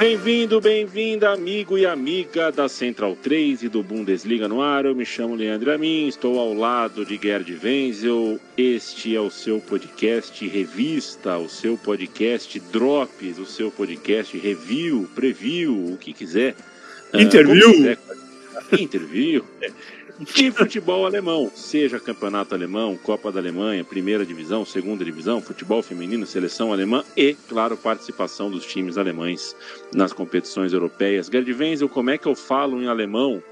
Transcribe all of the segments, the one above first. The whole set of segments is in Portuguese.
Bem-vindo, bem-vinda, amigo e amiga da Central 3 e do Bundesliga no ar. Eu me chamo Leandro Amin, estou ao lado de Gerd Wenzel. Este é o seu podcast Revista, o seu podcast Drops, o seu podcast Review, Preview, o que quiser. Interview. quiser. Interview de futebol alemão, seja campeonato alemão, Copa da Alemanha, primeira divisão, segunda divisão, futebol feminino, seleção alemã e, claro, participação dos times alemães nas competições europeias. Gerd Wenzel, como é que eu falo em alemão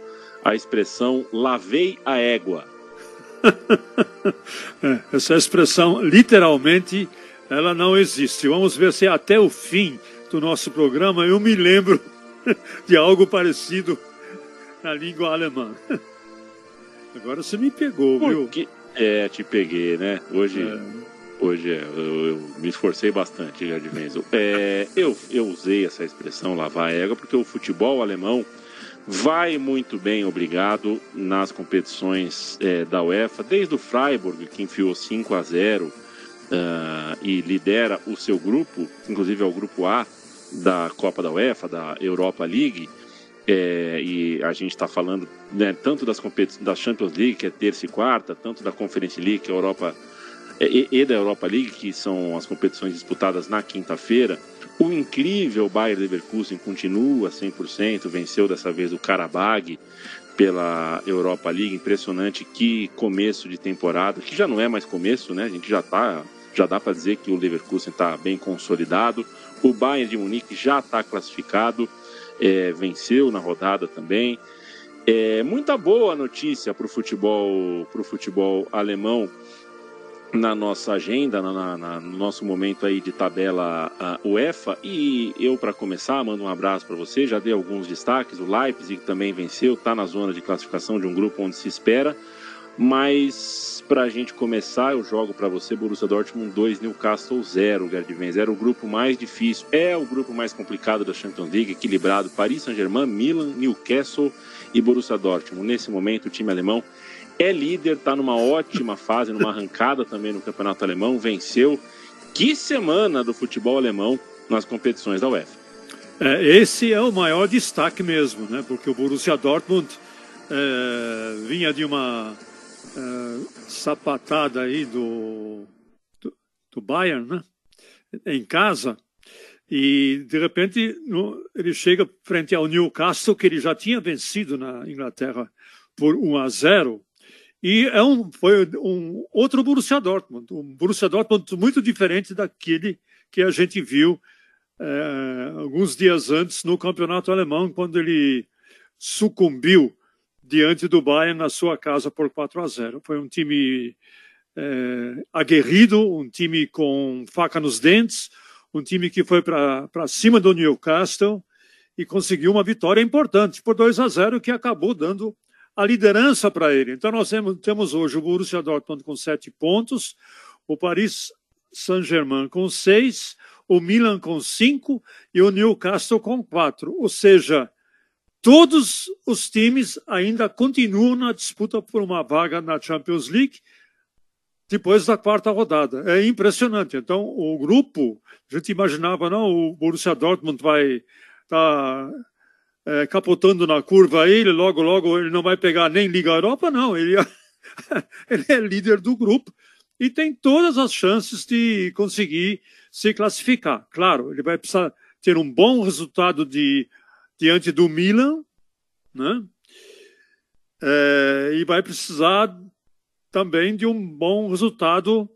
a expressão lavei a égua? É, essa expressão, literalmente, ela não existe. Vamos ver se até o fim do nosso programa eu me lembro de algo parecido na língua alemã. Agora você me pegou, viu? Porque... É, te peguei, né? Hoje, é. hoje é, eu, eu, me esforcei bastante, Gerd Wenzel. É, eu, eu usei essa expressão lavar a égua porque o futebol alemão vai muito bem, obrigado, nas competições é, da UEFA, desde o Freiburg, que enfiou 5 a 0 uh, e lidera o seu grupo, inclusive é o grupo A da Copa da UEFA, da Europa League, é, e a gente está falando né, tanto das da Champions League, que é terça e quarta, tanto da Conference League, que é Europa, é, e, e, da Europa League, que são as competições disputadas na quinta-feira. O incrível Bayern Leverkusen continua 100%, venceu dessa vez o Karabag pela Europa League. Impressionante que começo de temporada, que já não é mais começo, né? A gente já tá, já dá para dizer que o Leverkusen está bem consolidado. O Bayern de Munique já está classificado é, venceu na rodada também. É, muita boa notícia para o futebol, pro futebol alemão na nossa agenda, na, na, no nosso momento aí de tabela UEFA. E eu, para começar, mando um abraço para você. Já dei alguns destaques. O Leipzig também venceu, está na zona de classificação de um grupo onde se espera. Mas para a gente começar, eu jogo para você Borussia Dortmund 2, Newcastle 0, Gerd Wenzel. Era o grupo mais difícil, é o grupo mais complicado da Champions League, equilibrado. Paris Saint-Germain, Milan, Newcastle e Borussia Dortmund. Nesse momento, o time alemão é líder, está numa ótima fase, numa arrancada também no campeonato alemão, venceu. Que semana do futebol alemão nas competições da UEFA. É, esse é o maior destaque mesmo, né? Porque o Borussia Dortmund é, vinha de uma é, sapatada aí do, do, do, Bayern, né? Em casa. E, de repente, no, ele chega frente ao Newcastle, que ele já tinha vencido na Inglaterra por 1 a 0. E é um, foi um outro Borussia Dortmund, um Borussia Dortmund muito diferente daquele que a gente viu é, alguns dias antes no campeonato alemão, quando ele sucumbiu diante do Bayern na sua casa por 4 a 0. Foi um time é, aguerrido, um time com faca nos dentes, um time que foi para cima do Newcastle e conseguiu uma vitória importante por 2 a 0, que acabou dando a liderança para ele. Então nós temos, hoje o Borussia Dortmund com sete pontos, o Paris Saint-Germain com seis, o Milan com cinco e o Newcastle com quatro. Ou seja, todos os times ainda continuam na disputa por uma vaga na Champions League depois da quarta rodada. É impressionante. Então, o grupo, a gente imaginava, não, o Borussia Dortmund vai estar tá, é, capotando na curva aí, ele logo, logo ele não vai pegar nem Liga Europa, não. Ele, ele é líder do grupo e tem todas as chances de conseguir se classificar. Claro, ele vai precisar ter um bom resultado de diante do Milan, né? É, e vai precisar também de um bom resultado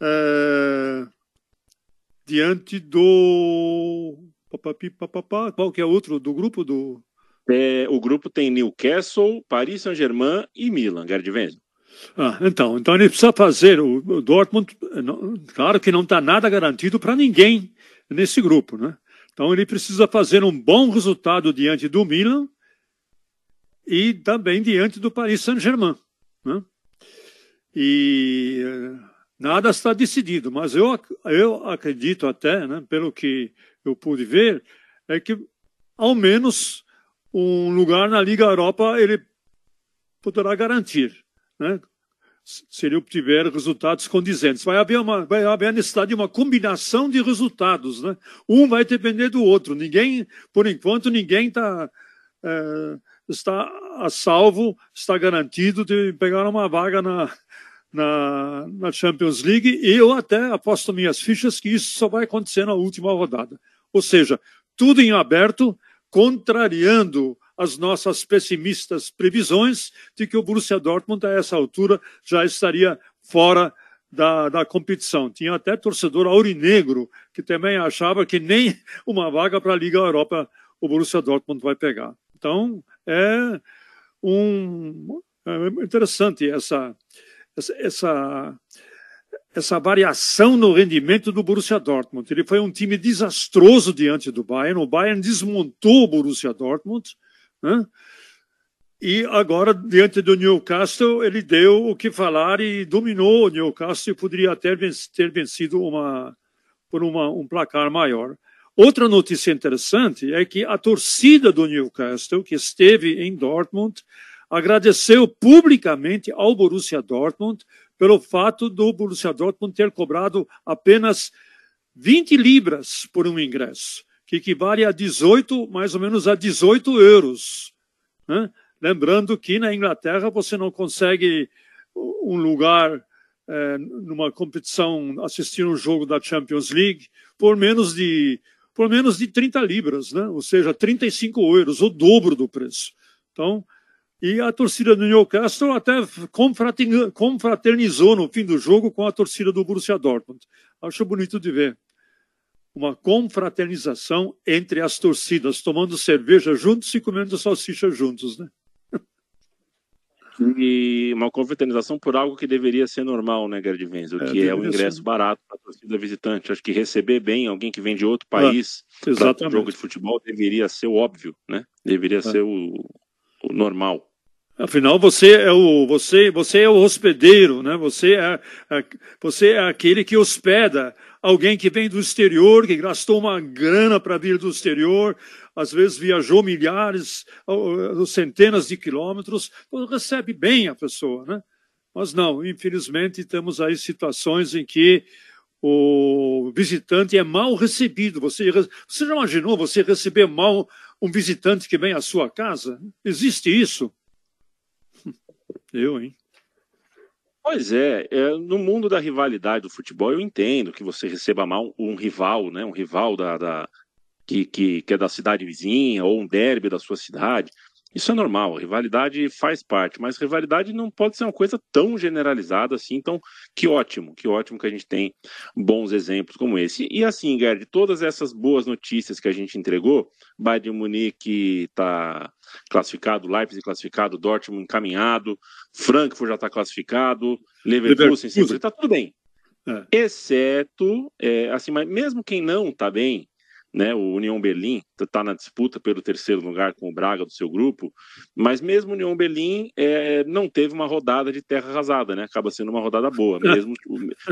é, diante do qual que é outro do grupo do é, o grupo tem Newcastle, Paris Saint-Germain e Milan, Gerd Wenzel. Ah, então, então ele precisa fazer o, o Dortmund, não, claro que não está nada garantido para ninguém nesse grupo, né? Então ele precisa fazer um bom resultado diante do Milan e também diante do Paris Saint-Germain. Né? E eh, nada está decidido, mas eu, eu acredito até, né, pelo que eu pude ver, é que ao menos um lugar na Liga Europa ele poderá garantir. Né? Se ele obtiver resultados condizentes. Vai haver, uma, vai haver a necessidade de uma combinação de resultados. Né? Um vai depender do outro. Ninguém, por enquanto, ninguém tá, é, está a salvo, está garantido de pegar uma vaga na, na, na Champions League. E eu até aposto minhas fichas que isso só vai acontecer na última rodada. Ou seja, tudo em aberto, contrariando as nossas pessimistas previsões de que o Borussia Dortmund, a essa altura, já estaria fora da, da competição. Tinha até torcedor aurinegro que também achava que nem uma vaga para a Liga Europa o Borussia Dortmund vai pegar. Então, é um é interessante essa, essa, essa, variação no rendimento do Borussia Dortmund. Ele foi um time desastroso diante do Bayern. O Bayern desmontou o Borussia Dortmund né? E agora, diante do Newcastle, ele deu o que falar e dominou o Newcastle e poderia até ter vencido uma, por uma, um placar maior. Outra notícia interessante é que a torcida do Newcastle, que esteve em Dortmund, agradeceu publicamente ao Borussia Dortmund pelo fato do Borussia Dortmund ter cobrado apenas 20 libras por um ingresso que equivale a 18, mais ou menos a 18 euros. Né? Lembrando que na Inglaterra você não consegue um lugar é, numa competição, assistir um jogo da Champions League por menos de por menos de 30 libras, né? ou seja, 35 euros, o dobro do preço. Então, e a torcida do Newcastle até confraternizou no fim do jogo com a torcida do Borussia Dortmund. Acho bonito de ver uma confraternização entre as torcidas, tomando cerveja juntos e comendo salsicha juntos, né? E uma confraternização por algo que deveria ser normal, né, Gerd Wenzel? É, que é o ingresso ser. barato para a torcida visitante. Acho que receber bem alguém que vem de outro ah, país ah, para um jogo de futebol deveria ser o óbvio, né? Deveria ah. ser o, o normal. Afinal, você é o você você é o hospedeiro, né? Você é, é, você é aquele que hospeda alguém que vem do exterior, que gastou uma grana para vir do exterior, às vezes viajou milhares, centenas de quilômetros, então recebe bem a pessoa, né? Mas não, infelizmente temos aí situações em que o visitante é mal recebido. Você, você já imaginou você receber mal um visitante que vem à sua casa? Existe isso? Eu, hein? Pois é, é, no mundo da rivalidade do futebol, eu entendo que você receba mal um rival, né? Um rival da, da que, que, que, é da cidade vizinha, ou um derby da sua cidade. Isso é normal, rivalidade faz parte, mas rivalidade não pode ser uma coisa tão generalizada assim. Então, que ótimo, que ótimo que a gente tem bons exemplos como esse. E assim, Gerd, todas essas boas notícias que a gente entregou, Bayern Munique está classificado, Leipzig classificado, Dortmund encaminhado, Frankfurt já está classificado, Leverkusen, está tudo bem. É. Exceto, é, assim, mas mesmo quem não está bem, né? O União Berlim está na disputa pelo terceiro lugar com o Braga do seu grupo, mas mesmo o União Berlim é, não teve uma rodada de terra arrasada, né? Acaba sendo uma rodada boa. Mesmo,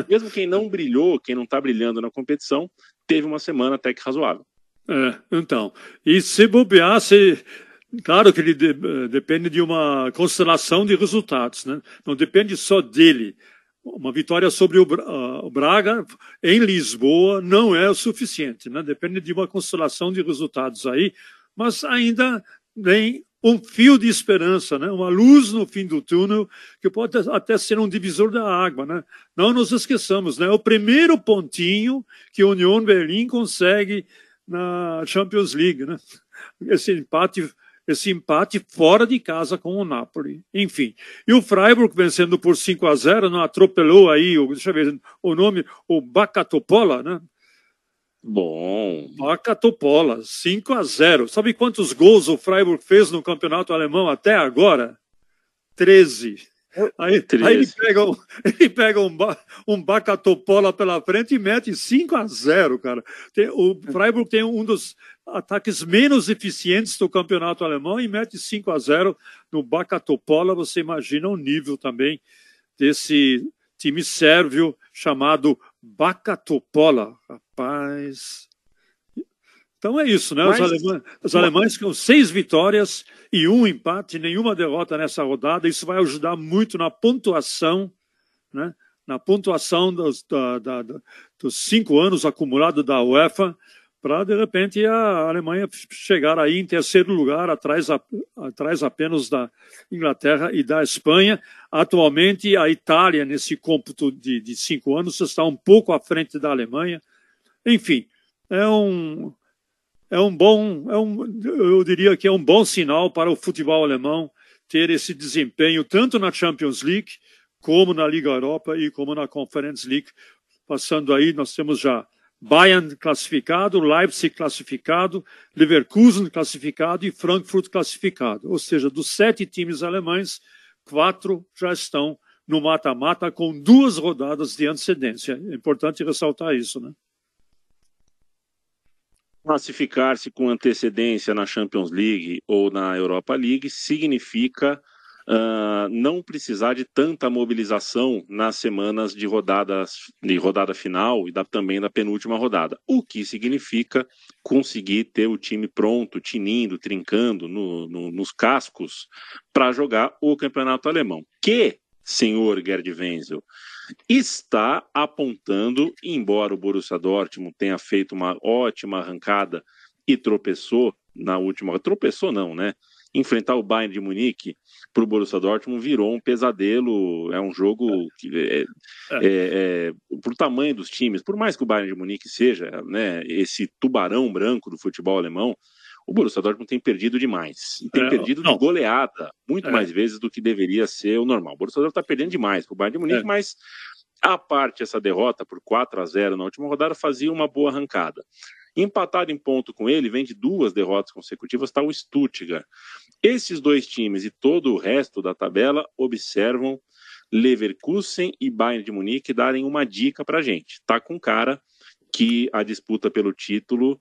mesmo quem não brilhou, quem não está brilhando na competição, teve uma semana até que razoável. É, então, e se bobear, se, Claro que ele de, depende de uma constelação de resultados, né? Não depende só dele. Uma vitória sobre o Braga em Lisboa não é o suficiente, né? Depende de uma constelação de resultados aí, mas ainda tem um fio de esperança, né? Uma luz no fim do túnel que pode até ser um divisor da água, né? Não nos esqueçamos, né? O primeiro pontinho que a União Berlim consegue na Champions League, né? Esse empate esse empate fora de casa com o Napoli. Enfim. E o Freiburg vencendo por 5 a 0 não atropelou aí, o, deixa eu ver o nome, o Bacatopola, né? Bom. Bacatopola, 5 a 0 Sabe quantos gols o Freiburg fez no campeonato alemão até agora? 13. Aí, aí, ele pega, um, ele pega um, um Bacatopola pela frente e mete 5 a 0 cara. Tem, o Freiburg tem um dos ataques menos eficientes do campeonato alemão e mete 5 a 0 no Bacatopola. Você imagina o nível também desse time sérvio chamado Bacatopola. Rapaz. Então é isso, né? Mas, os, alemães, os alemães com seis vitórias e um empate, nenhuma derrota nessa rodada. Isso vai ajudar muito na pontuação né, na pontuação dos, da, da, dos cinco anos acumulados da UEFA, para de repente a Alemanha chegar aí em terceiro lugar, atrás, atrás apenas da Inglaterra e da Espanha. Atualmente, a Itália, nesse cômputo de, de cinco anos, está um pouco à frente da Alemanha. Enfim, é um, é um bom, é um, eu diria que é um bom sinal para o futebol alemão ter esse desempenho tanto na Champions League como na Liga Europa e como na Conference League. Passando aí, nós temos já Bayern classificado, Leipzig classificado, Leverkusen classificado e Frankfurt classificado. Ou seja, dos sete times alemães, quatro já estão no mata-mata com duas rodadas de antecedência. É importante ressaltar isso, né? Classificar-se com antecedência na Champions League ou na Europa League significa uh, não precisar de tanta mobilização nas semanas de rodadas de rodada final e da, também da penúltima rodada. O que significa conseguir ter o time pronto, tinindo, trincando no, no, nos cascos para jogar o campeonato alemão. Que, senhor Gerd Wenzel, está apontando, embora o Borussia Dortmund tenha feito uma ótima arrancada e tropeçou na última, tropeçou não, né? Enfrentar o Bayern de Munique para o Borussia Dortmund virou um pesadelo. É um jogo que, é, é, é, por tamanho dos times, por mais que o Bayern de Munique seja né, esse tubarão branco do futebol alemão, o Borussia Dortmund tem perdido demais. Tem é, perdido não. de goleada, muito é. mais vezes do que deveria ser o normal. O Borussia Dortmund está perdendo demais para o Bayern de Munique, é. mas a parte essa derrota por 4 a 0 na última rodada fazia uma boa arrancada. Empatado em ponto com ele, vem de duas derrotas consecutivas, está o Stuttgart. Esses dois times e todo o resto da tabela observam Leverkusen e Bayern de Munique darem uma dica para gente. Tá com cara que a disputa pelo título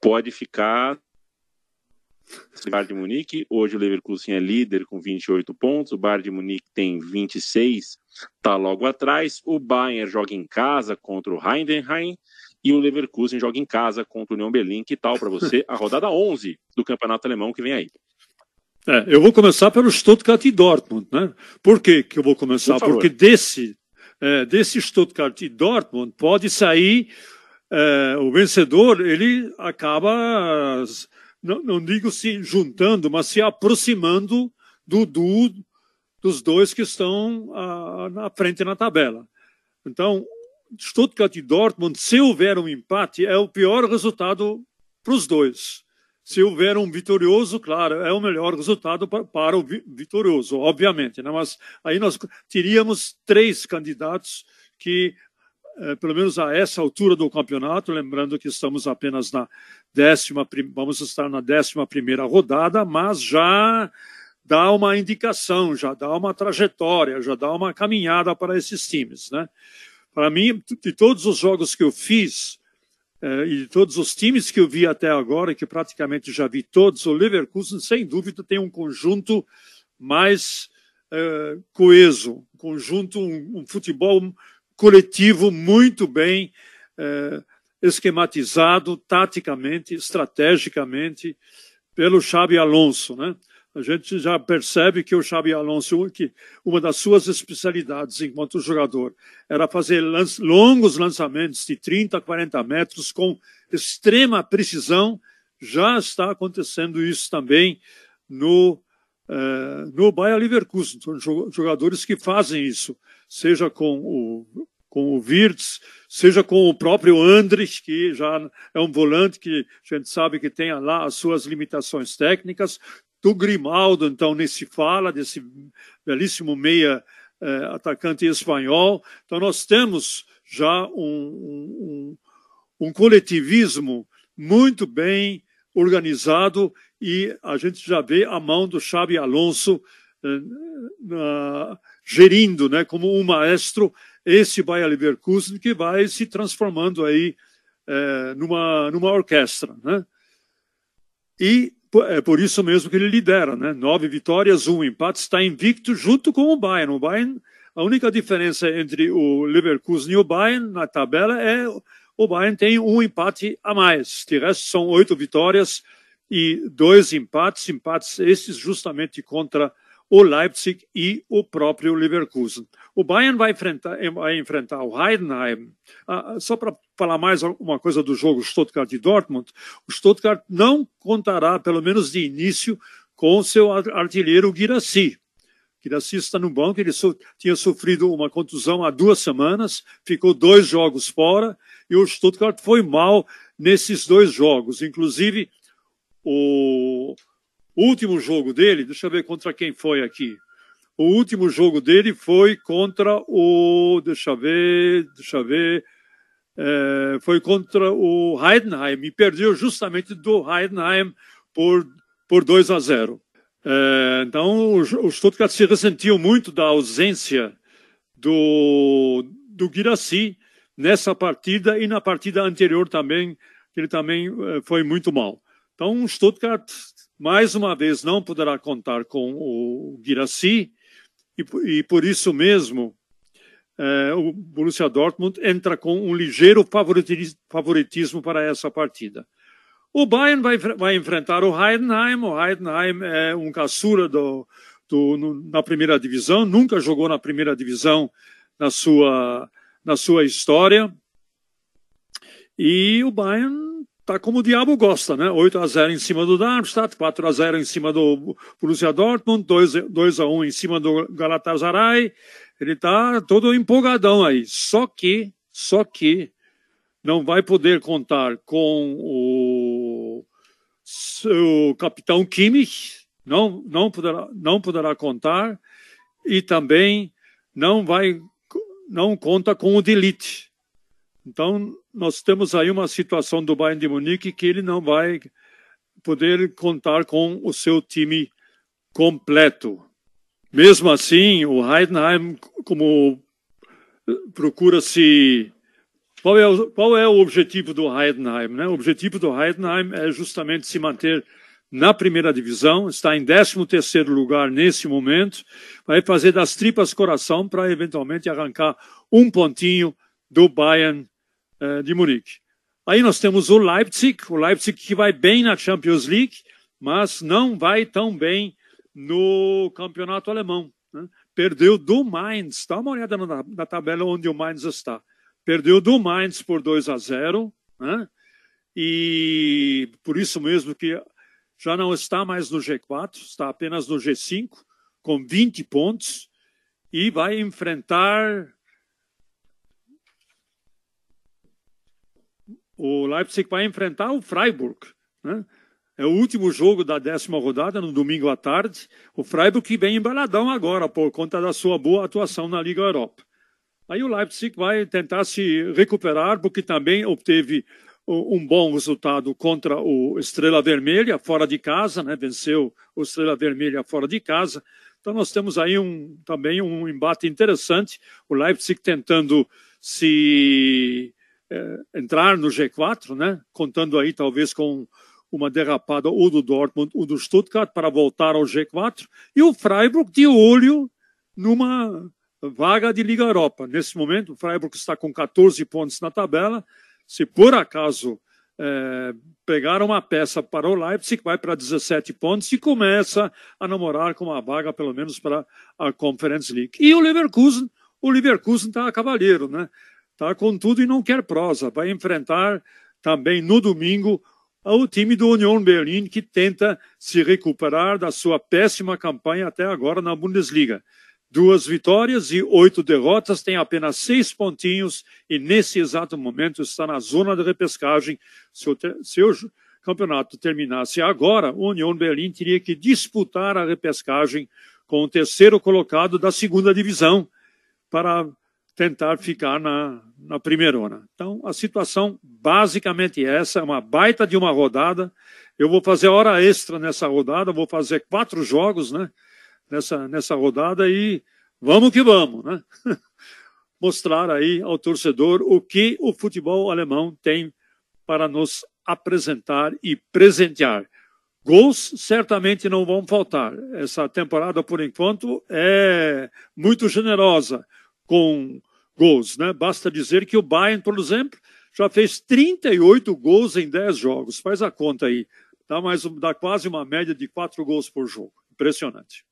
pode ficar Bayern de Munique, hoje o Leverkusen é líder com 28 pontos, o Bayern de Munique tem 26, está logo atrás. O Bayern joga em casa contra o Heidenheim e o Leverkusen joga em casa contra o União Berlim. Que tal para você a rodada 11 do Campeonato Alemão que vem aí? É, eu vou começar pelo Stuttgart e Dortmund. Né? Por que, que eu vou começar? Por Porque desse, é, desse Stuttgart e Dortmund pode sair é, o vencedor, ele acaba, não, não, digo se juntando, mas se aproximando do, do dos dois que estão a, na frente na tabela. Então, Stuttgart e Dortmund, se houver um empate, é o pior resultado para os dois. Se houver um vitorioso, claro, é o melhor resultado para, o vitorioso, obviamente. Né? Mas aí nós teríamos três candidatos que, eh, pelo menos a essa altura do campeonato, lembrando que estamos apenas na décima, vamos estar na décima primeira rodada, mas já dá uma indicação, já dá uma trajetória, já dá uma caminhada para esses times, né? Para mim, de todos os jogos que eu fiz eh, e de todos os times que eu vi até agora, que praticamente já vi todos, o Leverkusen, sem dúvida, tem um conjunto mais eh, coeso, um conjunto, um, futebol coletivo muito bem eh, esquematizado, taticamente, estrategicamente, pelo Xabi Alonso, né? A gente já percebe que o Xabi Alonso, que uma das suas especialidades enquanto jogador era fazer longos lançamentos de 30, 40 metros com extrema precisão, já está acontecendo isso também no, eh, no Bayer Leverkusen. São jogadores que fazem isso, seja com o, com o Wirtz, seja com o próprio Andrich, que já é um volante que a gente sabe que tem lá as suas limitações técnicas, do Grimaldo, então, nem se fala, desse belíssimo meia eh, atacante espanhol. Então, nós temos já um, um, um coletivismo muito bem organizado e a gente já vê a mão do Xabi Alonso eh, na, gerindo, né, como um maestro, esse Bayer Leverkusen que vai se transformando aí eh, numa, numa orquestra, né? E é por isso mesmo que ele lidera, né? Nove vitórias, um empate, está invicto junto com o Bayern. O Bayern, a única diferença entre o Leverkusen e o Bayern na tabela é o Bayern tem um empate a mais. De resto, são oito vitórias e dois empates, empates esses justamente contra o Leipzig e o próprio Leverkusen. O Bayern vai enfrentar, vai enfrentar o Heidenheim. Ah, só para falar mais uma coisa do jogo Stuttgart e Dortmund, o Stuttgart não contará, pelo menos de início, com seu artilheiro Guirassy. Guirassy está no banco, ele so, tinha sofrido uma contusão há duas semanas, ficou dois jogos fora, e o Stuttgart foi mal nesses dois jogos. Inclusive, o último jogo dele, deixa eu ver contra quem foi aqui. O último jogo dele foi contra o. Deixa eu ver, deixa eu ver. É, foi contra o Heidenheim e perdeu justamente do Heidenheim por, por 2 a 0. É, então o, o Stuttgart se ressentiu muito da ausência do, do Guirassy nessa partida e na partida anterior também, ele também é, foi muito mal. Então o Stuttgart mais uma vez não poderá contar com o Guirassy e, e por isso mesmo é, o Borussia Dortmund entra com um ligeiro favoritismo para essa partida. O Bayern vai, vai enfrentar o Heidenheim. O Heidenheim é um caçura do, do, no, na primeira divisão, nunca jogou na primeira divisão na sua, na sua história. E o Bayern tá como o diabo gosta, né? 8 a 0 em cima do Darmstadt, 4 a 0 em cima do Borussia Dortmund, 2, 2 a 1 em cima do Galatasaray. Ele tá todo empolgadão aí. Só que, só que não vai poder contar com o seu capitão Kimmich, não não poderá não poderá contar e também não vai não conta com o Delite. Então, nós temos aí uma situação do Bayern de Munique que ele não vai poder contar com o seu time completo. Mesmo assim, o Heidenheim, como procura se. Qual é, o, qual é o objetivo do Heidenheim? Né? O objetivo do Heidenheim é justamente se manter na primeira divisão, está em 13 terceiro lugar nesse momento, vai fazer das tripas coração para eventualmente arrancar um pontinho do Bayern de Munique. Aí nós temos o Leipzig, o Leipzig que vai bem na Champions League, mas não vai tão bem no campeonato alemão. Né? Perdeu do Mainz, dá uma olhada na, na, tabela onde o Mainz está. Perdeu do Mainz por 2 a 0, né? e por isso mesmo que já não está mais no G4, está apenas no G5, com 20 pontos, e vai enfrentar o Leipzig vai enfrentar o Freiburg. Né? É o último jogo da décima rodada, no domingo à tarde. O Freiburg vem embaladão agora, por conta da sua boa atuação na Liga Europa. Aí o Leipzig vai tentar se recuperar, porque também obteve um bom resultado contra o Estrela Vermelha, fora de casa, né? venceu o Estrela Vermelha fora de casa. Então nós temos aí um, também um embate interessante. O Leipzig tentando se é, entrar no G4, né? contando aí talvez com uma derrapada ou do Dortmund ou do Stuttgart para voltar ao G4, e o Freiburg de olho numa vaga de Liga Europa. Nesse momento, o Freiburg está com 14 pontos na tabela. Se por acaso é, pegar uma peça para o Leipzig, vai para 17 pontos e começa a namorar com uma vaga, pelo menos, para a Conference League. E o Leverkusen, o Leverkusen está a cavaleiro, né? Está com tudo e não quer prosa. Vai enfrentar também no domingo o time do Union Berlin, que tenta se recuperar da sua péssima campanha até agora na Bundesliga. Duas vitórias e oito derrotas, tem apenas seis pontinhos e nesse exato momento está na zona de repescagem. Se o, se o campeonato terminasse agora, o Union Berlin teria que disputar a repescagem com o terceiro colocado da segunda divisão para tentar ficar na, na primeirona. Então, a situação basicamente é essa, é uma baita de uma rodada. Eu vou fazer hora extra nessa rodada, vou fazer quatro jogos, né? Nessa, nessa rodada e vamos que vamos, né? Mostrar aí ao torcedor o que o futebol alemão tem para nos apresentar e presentear. Gols certamente não vão faltar. Essa temporada, por enquanto, é muito generosa, com gols. Né? Basta dizer que o Bayern, por exemplo, já fez 38 gols em 10 jogos. Faz a conta aí. Dá, mais, dá quase uma média de 4 gols por jogo. Impressionante.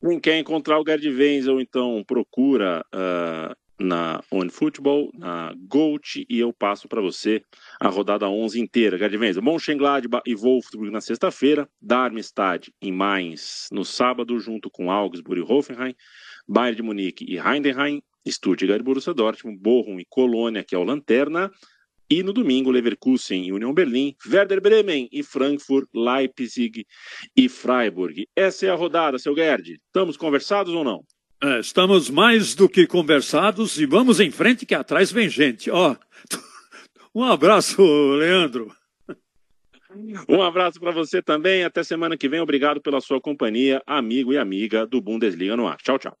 Quem quer encontrar o Gerd Wenzel, então procura uh, na OneFootball, na Gold, e eu passo para você a rodada 11 inteira. Wenzel, Mönchengladbach e Wolfsburg na sexta-feira, Darmstadt em Mainz no sábado, junto com Augsburg e Hoffenheim, Bayern de Munique e Heidenheim, Stuttgart e Borussia Dortmund, Bochum e Colônia, que é o Lanterna, e no domingo, Leverkusen e União Berlim, Werder Bremen e Frankfurt, Leipzig e Freiburg. Essa é a rodada, seu Gerd. Estamos conversados ou não? É, estamos mais do que conversados e vamos em frente que atrás vem gente. Ó, um abraço, Leandro. Um abraço para você também. Até semana que vem. Obrigado pela sua companhia, amigo e amiga do Bundesliga no ar. Tchau, tchau.